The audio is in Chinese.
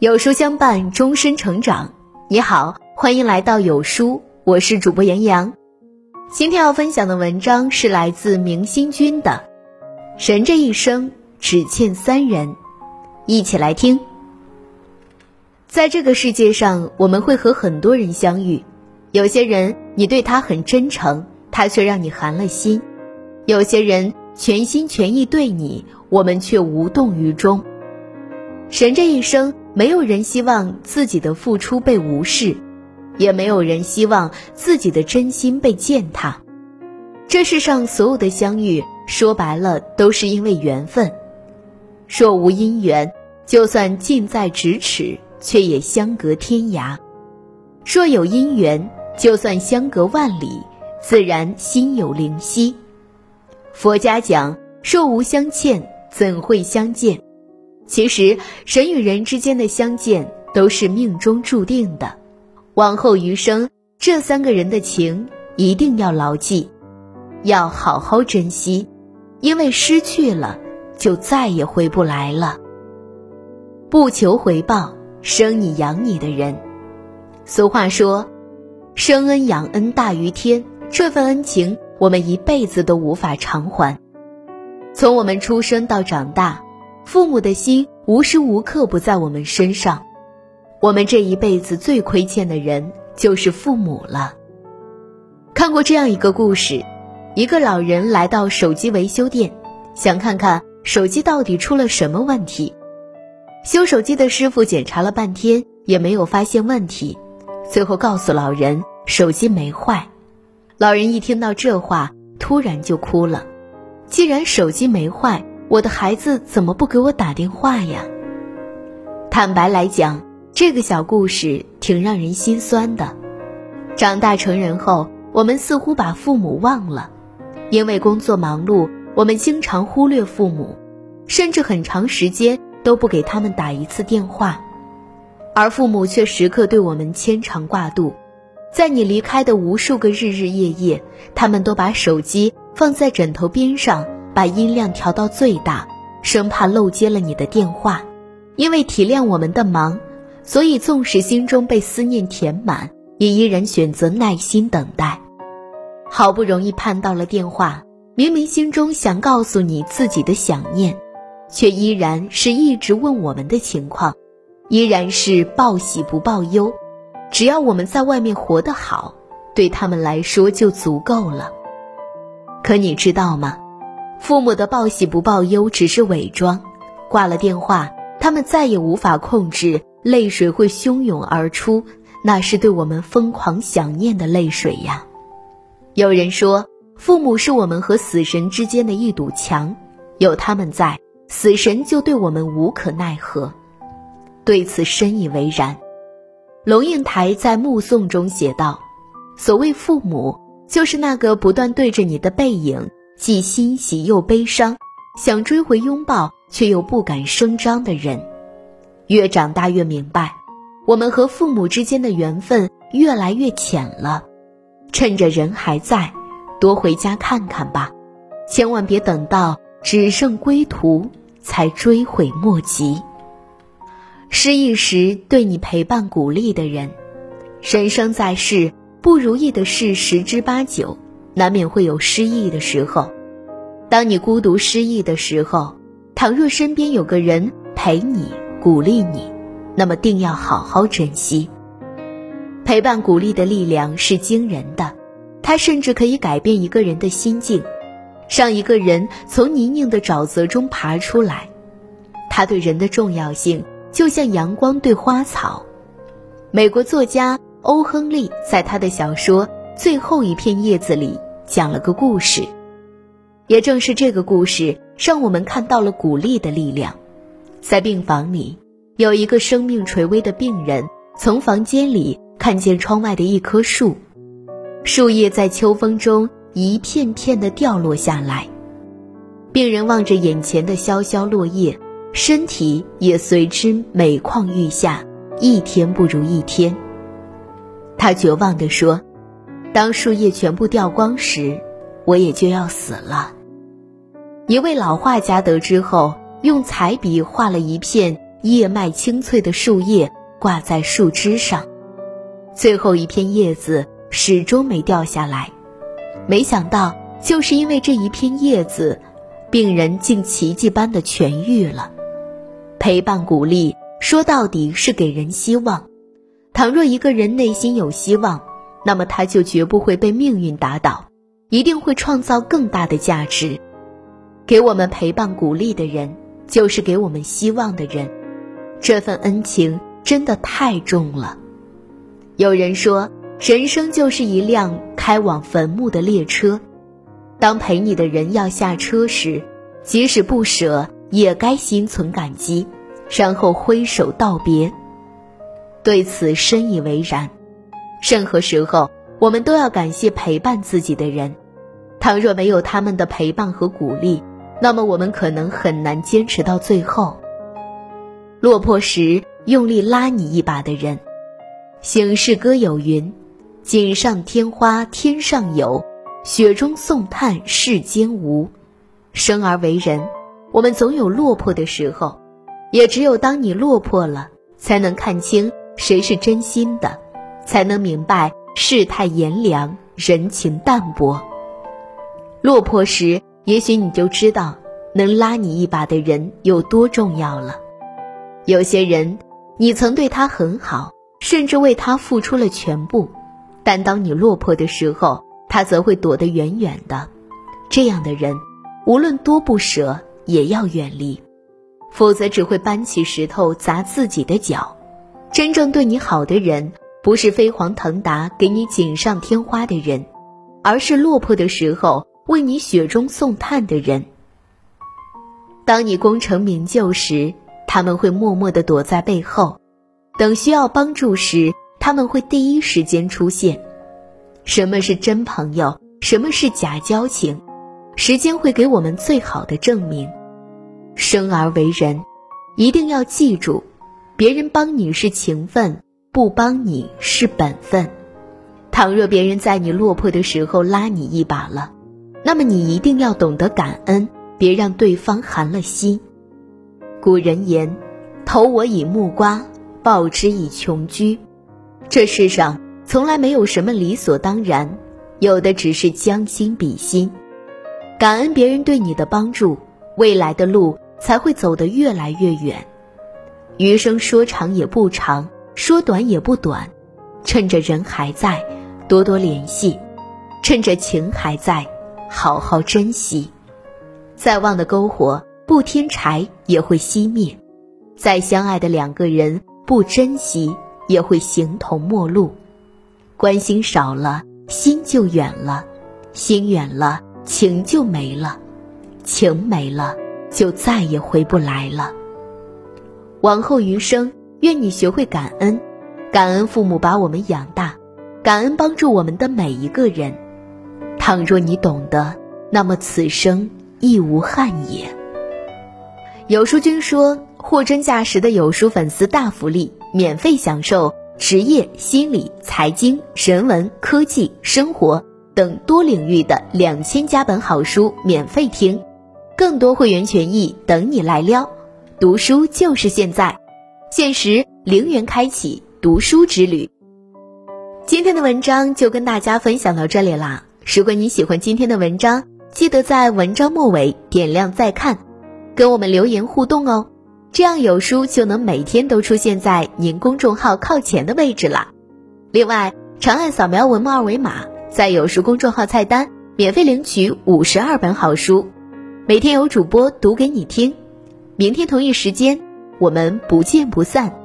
有书相伴，终身成长。你好，欢迎来到有书，我是主播杨洋。今天要分享的文章是来自明星君的《人这一生只欠三人》，一起来听。在这个世界上，我们会和很多人相遇，有些人你对他很真诚，他却让你寒了心；有些人全心全意对你，我们却无动于衷。人这一生。没有人希望自己的付出被无视，也没有人希望自己的真心被践踏。这世上所有的相遇，说白了都是因为缘分。若无因缘，就算近在咫尺，却也相隔天涯；若有因缘，就算相隔万里，自然心有灵犀。佛家讲：若无相欠，怎会相见？其实，人与人之间的相见都是命中注定的，往后余生，这三个人的情一定要牢记，要好好珍惜，因为失去了，就再也回不来了。不求回报，生你养你的人。俗话说，生恩养恩大于天，这份恩情我们一辈子都无法偿还。从我们出生到长大。父母的心无时无刻不在我们身上，我们这一辈子最亏欠的人就是父母了。看过这样一个故事，一个老人来到手机维修店，想看看手机到底出了什么问题。修手机的师傅检查了半天，也没有发现问题，最后告诉老人手机没坏。老人一听到这话，突然就哭了。既然手机没坏，我的孩子怎么不给我打电话呀？坦白来讲，这个小故事挺让人心酸的。长大成人后，我们似乎把父母忘了，因为工作忙碌，我们经常忽略父母，甚至很长时间都不给他们打一次电话，而父母却时刻对我们牵肠挂肚。在你离开的无数个日日夜夜，他们都把手机放在枕头边上。把音量调到最大，生怕漏接了你的电话。因为体谅我们的忙，所以纵使心中被思念填满，也依然选择耐心等待。好不容易盼到了电话，明明心中想告诉你自己的想念，却依然是一直问我们的情况，依然是报喜不报忧。只要我们在外面活得好，对他们来说就足够了。可你知道吗？父母的报喜不报忧只是伪装，挂了电话，他们再也无法控制，泪水会汹涌而出，那是对我们疯狂想念的泪水呀。有人说，父母是我们和死神之间的一堵墙，有他们在，死神就对我们无可奈何。对此深以为然。龙应台在《目送》中写道：“所谓父母，就是那个不断对着你的背影。”既欣喜又悲伤，想追回拥抱却又不敢声张的人，越长大越明白，我们和父母之间的缘分越来越浅了。趁着人还在，多回家看看吧，千万别等到只剩归途才追悔莫及。失意时对你陪伴鼓励的人，人生在世，不如意的事十之八九。难免会有失意的时候，当你孤独失意的时候，倘若身边有个人陪你、鼓励你，那么定要好好珍惜。陪伴、鼓励的力量是惊人的，它甚至可以改变一个人的心境，让一个人从泥泞的沼泽中爬出来。它对人的重要性，就像阳光对花草。美国作家欧·亨利在他的小说《最后一片叶子》里。讲了个故事，也正是这个故事，让我们看到了鼓励的力量。在病房里，有一个生命垂危的病人，从房间里看见窗外的一棵树，树叶在秋风中一片片的掉落下来。病人望着眼前的萧萧落叶，身体也随之每况愈下，一天不如一天。他绝望地说。当树叶全部掉光时，我也就要死了。一位老画家得知后，用彩笔画了一片叶脉清脆的树叶挂在树枝上，最后一片叶子始终没掉下来。没想到，就是因为这一片叶子，病人竟奇迹般的痊愈了。陪伴鼓励，说到底是给人希望。倘若一个人内心有希望，那么他就绝不会被命运打倒，一定会创造更大的价值。给我们陪伴鼓励的人，就是给我们希望的人。这份恩情真的太重了。有人说，人生就是一辆开往坟墓的列车，当陪你的人要下车时，即使不舍，也该心存感激，然后挥手道别。对此深以为然。任何时候，我们都要感谢陪伴自己的人。倘若没有他们的陪伴和鼓励，那么我们可能很难坚持到最后。落魄时用力拉你一把的人。醒世歌有云：“锦上添花天上有，雪中送炭世间无。”生而为人，我们总有落魄的时候，也只有当你落魄了，才能看清谁是真心的，才能明白世态炎凉，人情淡薄。落魄时，也许你就知道能拉你一把的人有多重要了。有些人，你曾对他很好，甚至为他付出了全部，但当你落魄的时候，他则会躲得远远的。这样的人，无论多不舍，也要远离，否则只会搬起石头砸自己的脚。真正对你好的人，不是飞黄腾达给你锦上添花的人，而是落魄的时候为你雪中送炭的人。当你功成名就时，他们会默默地躲在背后，等需要帮助时，他们会第一时间出现。什么是真朋友？什么是假交情？时间会给我们最好的证明。生而为人，一定要记住：别人帮你是情分，不帮你是本分。倘若别人在你落魄的时候拉你一把了，那么你一定要懂得感恩，别让对方寒了心。古人言：“投我以木瓜，报之以琼琚。”这世上从来没有什么理所当然，有的只是将心比心。感恩别人对你的帮助，未来的路才会走得越来越远。余生说长也不长，说短也不短，趁着人还在，多多联系；趁着情还在，好好珍惜。再旺的篝火。不添柴也会熄灭，再相爱的两个人不珍惜也会形同陌路，关心少了心就远了，心远了情就没了，情没了就再也回不来了。往后余生，愿你学会感恩，感恩父母把我们养大，感恩帮助我们的每一个人。倘若你懂得，那么此生亦无憾也。有书君说：“货真价实的有书粉丝大福利，免费享受职业、心理、财经、人文、科技、生活等多领域的两千加本好书免费听，更多会员权益等你来撩。读书就是现在，限时零元开启读书之旅。”今天的文章就跟大家分享到这里啦。如果你喜欢今天的文章，记得在文章末尾点亮再看。跟我们留言互动哦，这样有书就能每天都出现在您公众号靠前的位置啦。另外，长按扫描文末二维码，在有书公众号菜单免费领取五十二本好书，每天有主播读给你听。明天同一时间，我们不见不散。